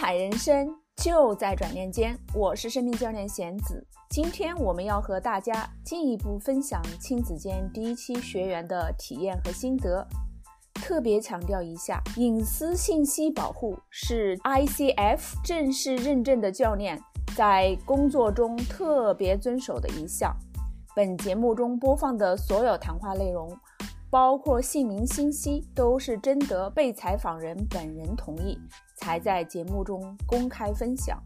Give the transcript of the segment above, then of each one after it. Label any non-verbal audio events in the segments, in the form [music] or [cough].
彩人生就在转念间。我是生命教练贤子，今天我们要和大家进一步分享亲子间第一期学员的体验和心得。特别强调一下，隐私信息保护是 ICF 正式认证的教练在工作中特别遵守的一项。本节目中播放的所有谈话内容。包括姓名信息都是征得被采访人本人同意，才在节目中公开分享。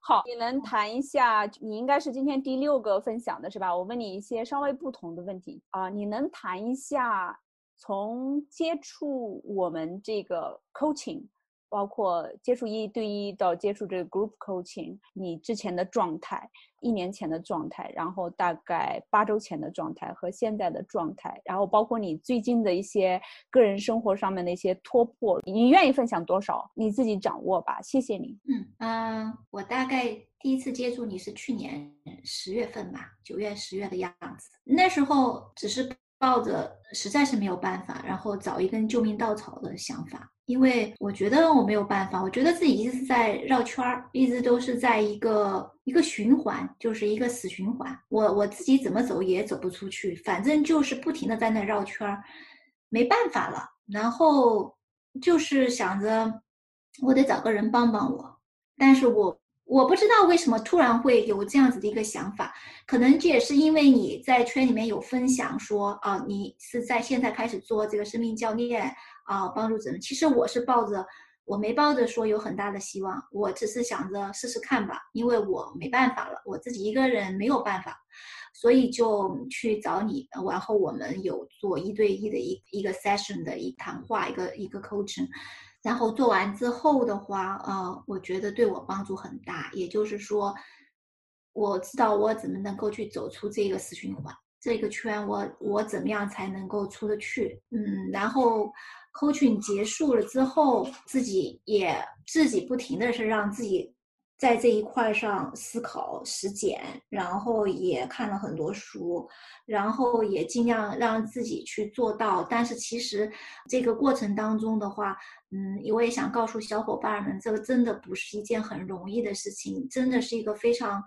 好，你能谈一下？你应该是今天第六个分享的是吧？我问你一些稍微不同的问题啊，你能谈一下从接触我们这个 coaching？包括接触一对一到接触这个 group coaching，你之前的状态，一年前的状态，然后大概八周前的状态和现在的状态，然后包括你最近的一些个人生活上面的一些突破，你愿意分享多少？你自己掌握吧，谢谢你。嗯嗯，我大概第一次接触你是去年十月份吧，九月十月的样子，那时候只是抱着实在是没有办法，然后找一根救命稻草的想法。因为我觉得我没有办法，我觉得自己一直在绕圈儿，一直都是在一个一个循环，就是一个死循环。我我自己怎么走也走不出去，反正就是不停的在那绕圈儿，没办法了。然后就是想着我得找个人帮帮我，但是我我不知道为什么突然会有这样子的一个想法，可能这也是因为你在圈里面有分享说啊，你是在现在开始做这个生命教练。啊，帮助人。其实我是抱着，我没抱着说有很大的希望，我只是想着试试看吧，因为我没办法了，我自己一个人没有办法，所以就去找你。然后我们有做一对一的一一个 session 的一谈话，一个一个 coaching。然后做完之后的话，呃，我觉得对我帮助很大。也就是说，我知道我怎么能够去走出这个死循环，这个圈，我我怎么样才能够出得去？嗯，然后。coaching 结束了之后，自己也自己不停的是让自己在这一块上思考实践，然后也看了很多书，然后也尽量让自己去做到。但是其实这个过程当中的话，嗯，我也想告诉小伙伴们，这个真的不是一件很容易的事情，真的是一个非常。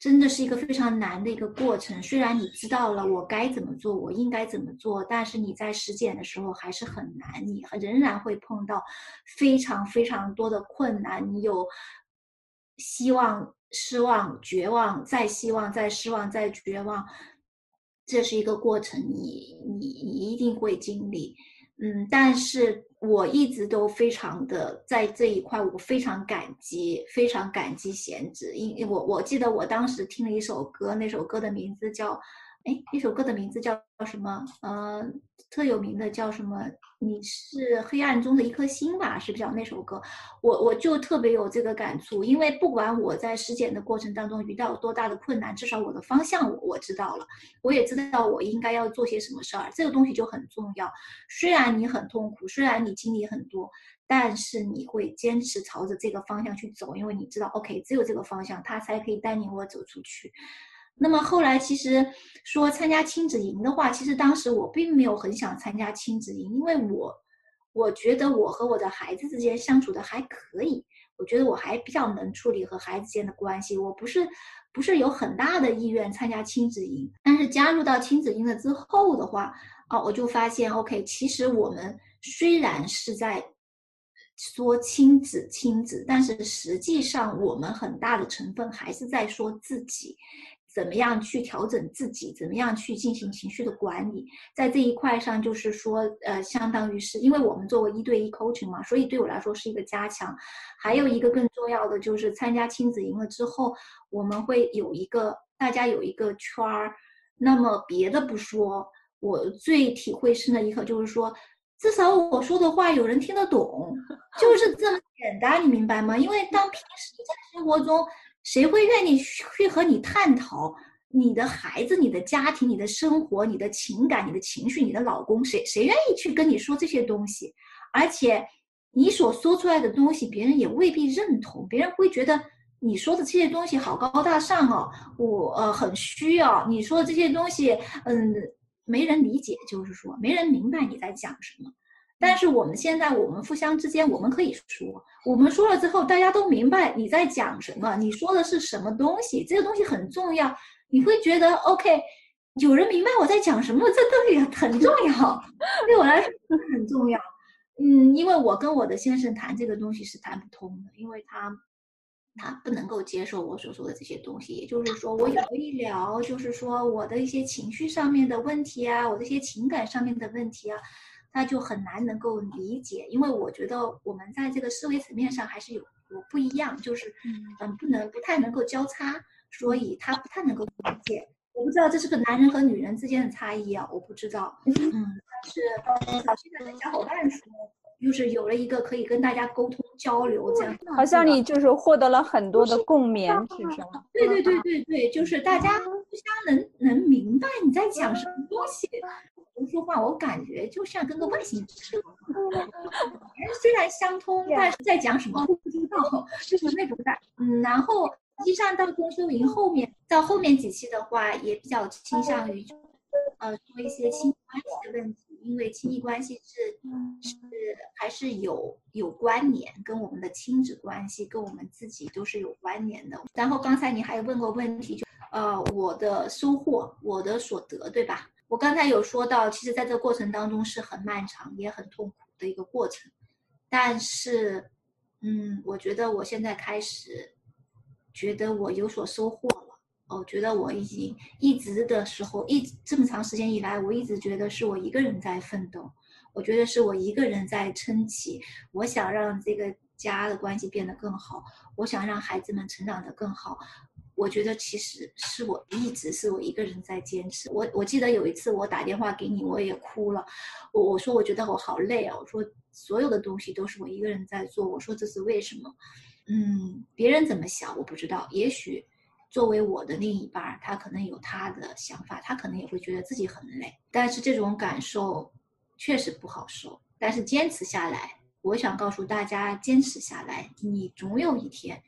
真的是一个非常难的一个过程。虽然你知道了我该怎么做，我应该怎么做，但是你在实践的时候还是很难，你仍然会碰到非常非常多的困难。你有希望、失望、绝望，再希望、再失望、再绝望，这是一个过程，你你你一定会经历。嗯，但是我一直都非常的在这一块，我非常感激，非常感激贤子，因我我记得我当时听了一首歌，那首歌的名字叫。哎，那首歌的名字叫什么？呃，特有名的叫什么？你是黑暗中的一颗星吧？是不是叫那首歌？我我就特别有这个感触，因为不管我在实践的过程当中遇到多大的困难，至少我的方向我我知道了，我也知道我应该要做些什么事儿，这个东西就很重要。虽然你很痛苦，虽然你经历很多，但是你会坚持朝着这个方向去走，因为你知道，OK，只有这个方向，它才可以带领我走出去。那么后来其实说参加亲子营的话，其实当时我并没有很想参加亲子营，因为我我觉得我和我的孩子之间相处的还可以，我觉得我还比较能处理和孩子间的关系，我不是不是有很大的意愿参加亲子营。但是加入到亲子营了之后的话，哦，我就发现 OK，其实我们虽然是在说亲子亲子，但是实际上我们很大的成分还是在说自己。怎么样去调整自己？怎么样去进行情绪的管理？在这一块上，就是说，呃，相当于是因为我们作为一对一 coaching 嘛，所以对我来说是一个加强。还有一个更重要的就是参加亲子营了之后，我们会有一个大家有一个圈儿。那么别的不说，我最体会深的一刻就是说，至少我说的话有人听得懂，[laughs] 就是这么简单，你明白吗？因为当平时在生活中。谁会愿意去和你探讨你的孩子、你的家庭、你的生活、你的情感、你的情绪、你的老公？谁谁愿意去跟你说这些东西？而且你所说出来的东西，别人也未必认同。别人会觉得你说的这些东西好高大上哦，我呃很需要。你说的这些东西，嗯，没人理解，就是说没人明白你在讲什么。但是我们现在我们互相之间我们可以说，我们说了之后大家都明白你在讲什么，你说的是什么东西，这个东西很重要，你会觉得 OK，有人明白我在讲什么，这东西很重要，对我来说很重要。嗯，因为我跟我的先生谈这个东西是谈不通的，因为他。他不能够接受我所说的这些东西，也就是说，我有一聊，就是说我的一些情绪上面的问题啊，我的一些情感上面的问题啊，他就很难能够理解，因为我觉得我们在这个思维层面上还是有有不一样，就是嗯，不能不太能够交叉，所以他不太能够理解。我不知道这是个男人和女人之间的差异啊，我不知道。嗯，但是找现在的小伙伴说。就是有了一个可以跟大家沟通交流这样，好像你就是获得了很多的共鸣，是不是？[laughs] 对对对对对，就是大家互相能能明白你在讲什么东西。我说话，我感觉就像跟个外星人虽然相通，但是在讲什么不知道，就是那种感。嗯，然后实际上到公收营后面，到后面几期的话，也比较倾向于，呃，说一些亲密关系的问题。因为亲密关系是是还是有有关联，跟我们的亲子关系跟我们自己都是有关联的。然后刚才你还问过问题，就呃我的收获，我的所得，对吧？我刚才有说到，其实在这过程当中是很漫长也很痛苦的一个过程，但是嗯，我觉得我现在开始觉得我有所收获了。我觉得我已经一直的时候，一这么长时间以来，我一直觉得是我一个人在奋斗，我觉得是我一个人在撑起。我想让这个家的关系变得更好，我想让孩子们成长得更好。我觉得其实是我一直是我一个人在坚持。我我记得有一次我打电话给你，我也哭了。我我说我觉得我好累啊，我说所有的东西都是我一个人在做。我说这是为什么？嗯，别人怎么想我不知道，也许。作为我的另一半，他可能有他的想法，他可能也会觉得自己很累，但是这种感受确实不好受。但是坚持下来，我想告诉大家，坚持下来，你总有一天，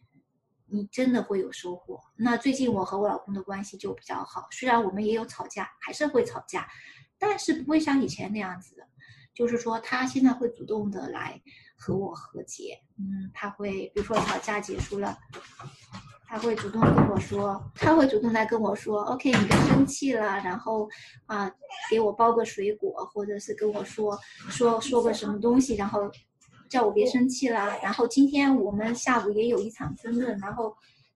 你真的会有收获。那最近我和我老公的关系就比较好，虽然我们也有吵架，还是会吵架，但是不会像以前那样子的，就是说他现在会主动的来和我和解。嗯，他会比如说吵架结束了。他会主动跟我说，他会主动来跟我说，OK，你别生气了，然后啊，给我包个水果，或者是跟我说说说个什么东西，然后叫我别生气啦。然后今天我们下午也有一场争论，然后。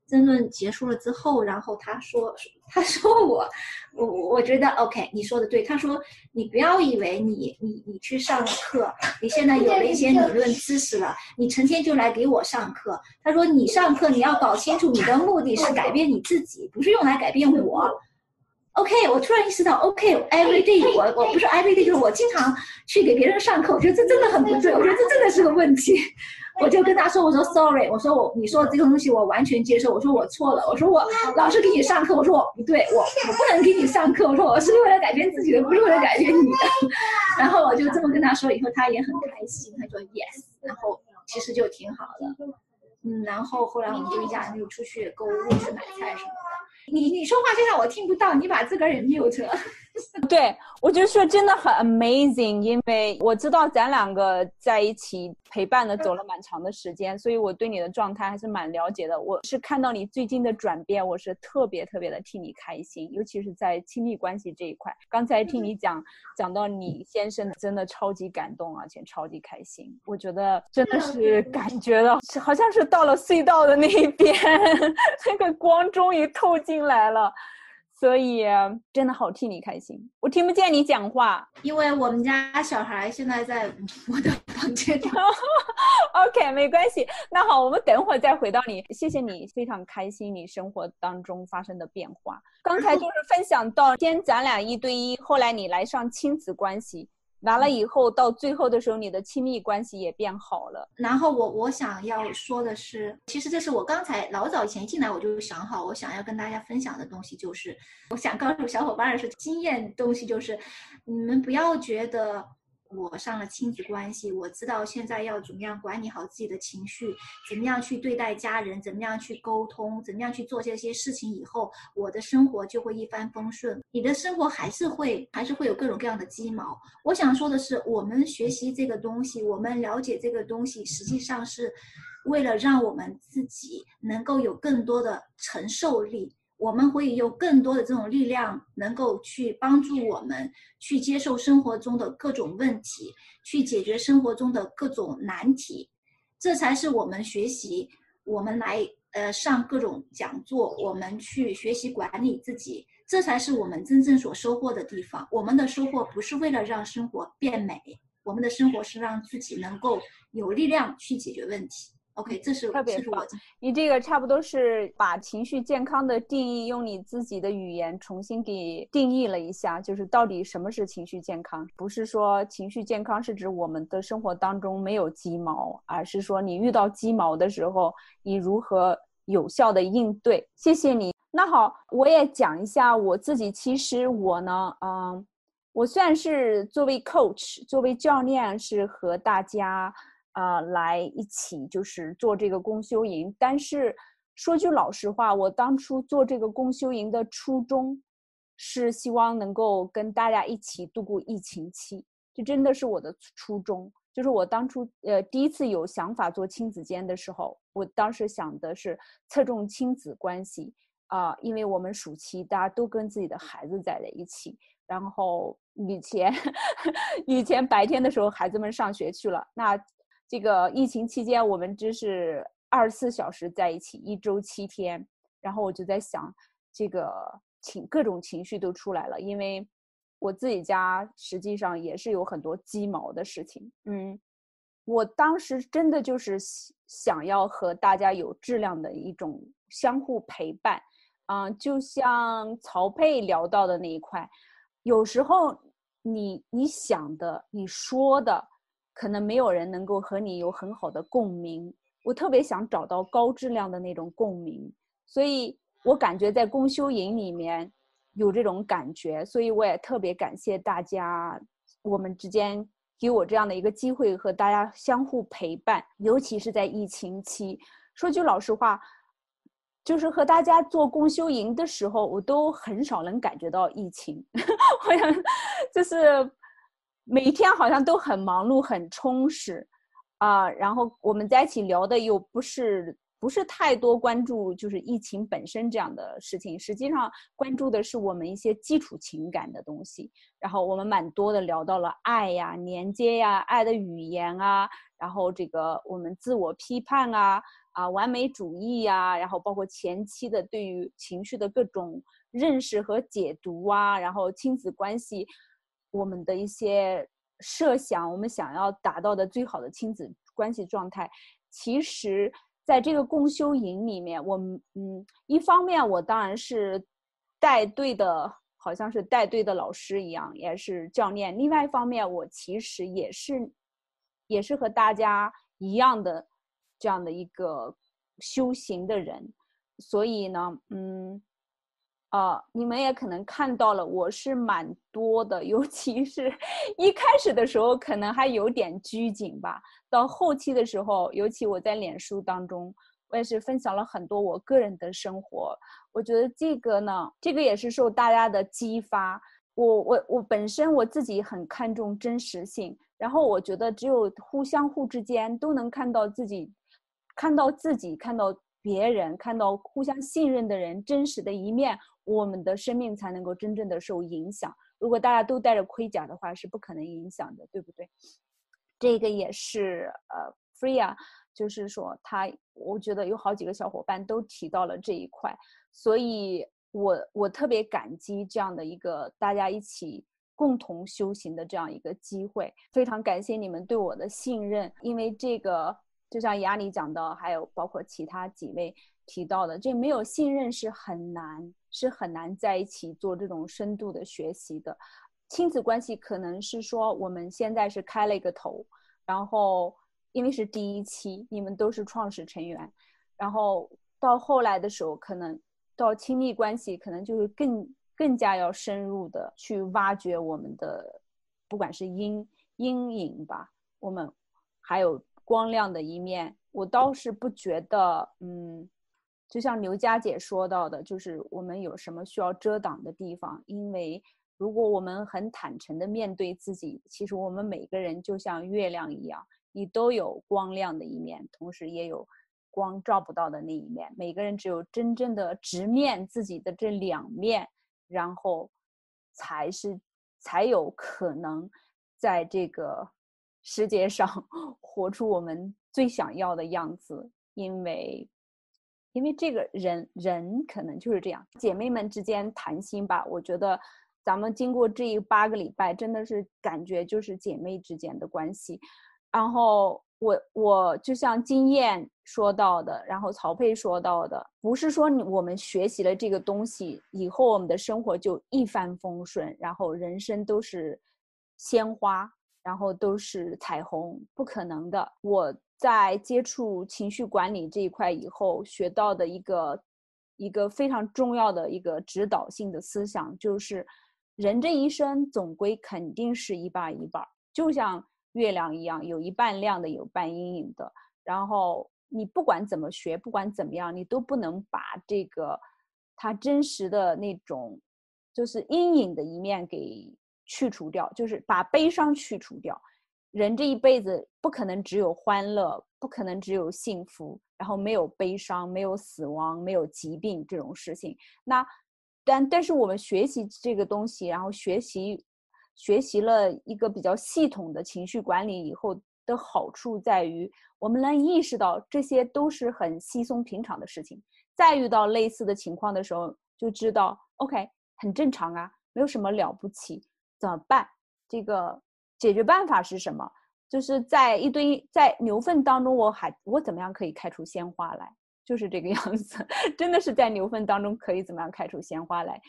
争论结束了之后，然后他说：“他说我，我我觉得 OK，你说的对。他说你不要以为你你你去上了课，你现在有了一些理论知识了，你成天就来给我上课。他说你上课你要搞清楚，你的目的是改变你自己，不是用来改变我。OK，我突然意识到 OK，every day，我我不是 every day，就是我经常去给别人上课，我觉得这真的很不对，我觉得这真的是个问题。”我就跟他说：“我说 sorry，我说我你说的这个东西我完全接受。我说我错了，我说我老是给你上课，我说我不对，我我不能给你上课。我说我是为了改变自己的，不是为了改变你的。[laughs] 然后我就这么跟他说，以后他也很开心，他说 yes，然后其实就挺好的。嗯，然后后来我们就一家人就出去购物去买菜什么的。你你说话就像我听不到，你把自个儿也 mute 了。[laughs] ”对，我就说真的很 amazing，因为我知道咱两个在一起陪伴的走了蛮长的时间，所以我对你的状态还是蛮了解的。我是看到你最近的转变，我是特别特别的替你开心，尤其是在亲密关系这一块。刚才听你讲讲到你先生，真的超级感动，而且超级开心。我觉得真的是感觉到好像是到了隧道的那一边，[laughs] 那个光终于透进来了。所以真的好替你开心，我听不见你讲话，因为我们家小孩现在在我的房间里。[laughs] OK，没关系。那好，我们等会儿再回到你。谢谢你，非常开心你生活当中发生的变化。刚才就是分享到，先咱俩一对一，后来你来上亲子关系。完了以后，到最后的时候，你的亲密关系也变好了。然后我我想要说的是，其实这是我刚才老早以前进来我就想好，我想要跟大家分享的东西，就是我想告诉小伙伴的是经验东西，就是你们不要觉得我上了亲子关系，我知道现在要怎么样管理好自己的情绪，怎么样去对待家人，怎么样去沟通，怎么样去做这些事情以后，我的生活就会一帆风顺。你的生活还是会还是会有各种各样的鸡毛。我想说的是，我们学习这个东西，我们了解这个东西，实际上是为了让我们自己能够有更多的承受力。我们会有更多的这种力量，能够去帮助我们去接受生活中的各种问题，去解决生活中的各种难题。这才是我们学习，我们来呃上各种讲座，我们去学习管理自己，这才是我们真正所收获的地方。我们的收获不是为了让生活变美，我们的生活是让自己能够有力量去解决问题。OK，这是特别棒。你这个差不多是把情绪健康的定义用你自己的语言重新给定义了一下，就是到底什么是情绪健康？不是说情绪健康是指我们的生活当中没有鸡毛，而是说你遇到鸡毛的时候，你如何有效的应对。谢谢你。那好，我也讲一下我自己。其实我呢，嗯，我算是作为 coach，作为教练，是和大家。啊，来一起就是做这个公休营。但是说句老实话，我当初做这个公休营的初衷，是希望能够跟大家一起度过疫情期。这真的是我的初衷。就是我当初呃第一次有想法做亲子间的时候，我当时想的是侧重亲子关系啊，因为我们暑期大家都跟自己的孩子在在一起，然后以前 [laughs] 以前白天的时候孩子们上学去了，那。这个疫情期间，我们只是二十四小时在一起，一周七天。然后我就在想，这个情各种情绪都出来了，因为我自己家实际上也是有很多鸡毛的事情。嗯，我当时真的就是想要和大家有质量的一种相互陪伴。嗯，就像曹佩聊到的那一块，有时候你你想的，你说的。可能没有人能够和你有很好的共鸣，我特别想找到高质量的那种共鸣，所以我感觉在公修营里面有这种感觉，所以我也特别感谢大家，我们之间给我这样的一个机会和大家相互陪伴，尤其是在疫情期。说句老实话，就是和大家做公修营的时候，我都很少能感觉到疫情，[laughs] 好像就是。每天好像都很忙碌、很充实，啊，然后我们在一起聊的又不是不是太多关注，就是疫情本身这样的事情。实际上关注的是我们一些基础情感的东西。然后我们蛮多的聊到了爱呀、连接呀、爱的语言啊，然后这个我们自我批判啊、啊完美主义呀，然后包括前期的对于情绪的各种认识和解读啊，然后亲子关系。我们的一些设想，我们想要达到的最好的亲子关系状态，其实在这个共修营里面，我们嗯，一方面我当然是带队的，好像是带队的老师一样，也是教练；另外一方面，我其实也是也是和大家一样的这样的一个修行的人，所以呢，嗯。啊，你们也可能看到了，我是蛮多的，尤其是 [laughs] 一开始的时候，可能还有点拘谨吧。到后期的时候，尤其我在脸书当中，我也是分享了很多我个人的生活。我觉得这个呢，这个也是受大家的激发。我我我本身我自己很看重真实性，然后我觉得只有互相互之间都能看到自己，看到自己，看到别人，看到互相信任的人真实的一面。我们的生命才能够真正的受影响。如果大家都带着盔甲的话，是不可能影响的，对不对？这个也是呃，Freya，就是说他，我觉得有好几个小伙伴都提到了这一块，所以我我特别感激这样的一个大家一起共同修行的这样一个机会，非常感谢你们对我的信任，因为这个就像雅里讲的，还有包括其他几位提到的，这没有信任是很难。是很难在一起做这种深度的学习的，亲子关系可能是说我们现在是开了一个头，然后因为是第一期，你们都是创始成员，然后到后来的时候，可能到亲密关系，可能就是更更加要深入的去挖掘我们的，不管是阴阴影吧，我们还有光亮的一面。我倒是不觉得，嗯，就像刘佳姐说到的，就是我们有什么需要遮挡的地方。因为如果我们很坦诚的面对自己，其实我们每个人就像月亮一样，你都有光亮的一面，同时也有光照不到的那一面。每个人只有真正的直面自己的这两面，然后才是才有可能在这个世界上 [laughs] 活出我们。最想要的样子，因为，因为这个人人可能就是这样，姐妹们之间谈心吧。我觉得，咱们经过这一八个礼拜，真的是感觉就是姐妹之间的关系。然后我我就像经验说到的，然后曹佩说到的，不是说你我们学习了这个东西以后，我们的生活就一帆风顺，然后人生都是鲜花，然后都是彩虹，不可能的。我。在接触情绪管理这一块以后，学到的一个一个非常重要的一个指导性的思想，就是人这一生总归肯定是一半一半，就像月亮一样，有一半亮的，有半阴影的。然后你不管怎么学，不管怎么样，你都不能把这个它真实的那种就是阴影的一面给去除掉，就是把悲伤去除掉。人这一辈子不可能只有欢乐，不可能只有幸福，然后没有悲伤，没有死亡，没有疾病这种事情。那，但但是我们学习这个东西，然后学习学习了一个比较系统的情绪管理以后的好处在于，我们能意识到这些都是很稀松平常的事情。再遇到类似的情况的时候，就知道 OK 很正常啊，没有什么了不起，怎么办？这个。解决办法是什么？就是在一堆在牛粪当中，我还我怎么样可以开出鲜花来？就是这个 [laughs] 样子，真的是在牛粪当中可以怎么样开出鲜花来？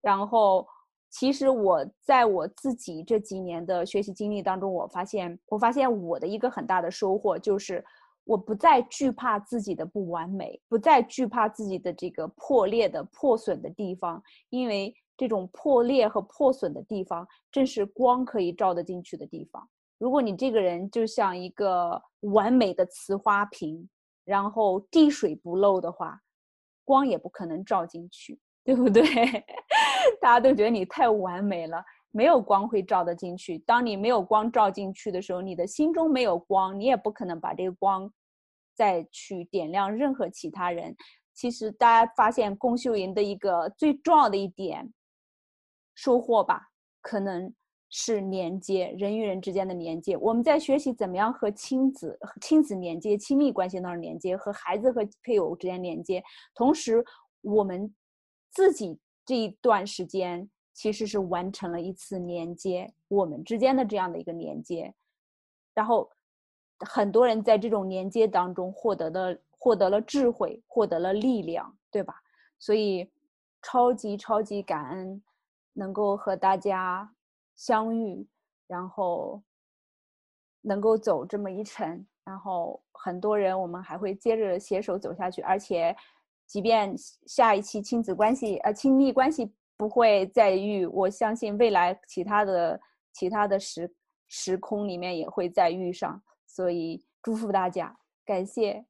然后，其实我在我自己这几年的学习经历当中，我发现，我发现我的一个很大的收获就是，我不再惧怕自己的不完美，不再惧怕自己的这个破裂的破损的地方，因为。这种破裂和破损的地方，正是光可以照得进去的地方。如果你这个人就像一个完美的瓷花瓶，然后滴水不漏的话，光也不可能照进去，对不对？[laughs] 大家都觉得你太完美了，没有光会照得进去。当你没有光照进去的时候，你的心中没有光，你也不可能把这个光再去点亮任何其他人。其实大家发现共修营的一个最重要的一点。收获吧，可能是连接人与人之间的连接。我们在学习怎么样和亲子、亲子连接、亲密关系当中连接，和孩子和配偶之间连接。同时，我们自己这一段时间其实是完成了一次连接，我们之间的这样的一个连接。然后，很多人在这种连接当中获得了获得了智慧，获得了力量，对吧？所以，超级超级感恩。能够和大家相遇，然后能够走这么一程，然后很多人我们还会接着携手走下去。而且，即便下一期亲子关系呃亲密关系不会再遇，我相信未来其他的其他的时时空里面也会再遇上。所以祝福大家，感谢。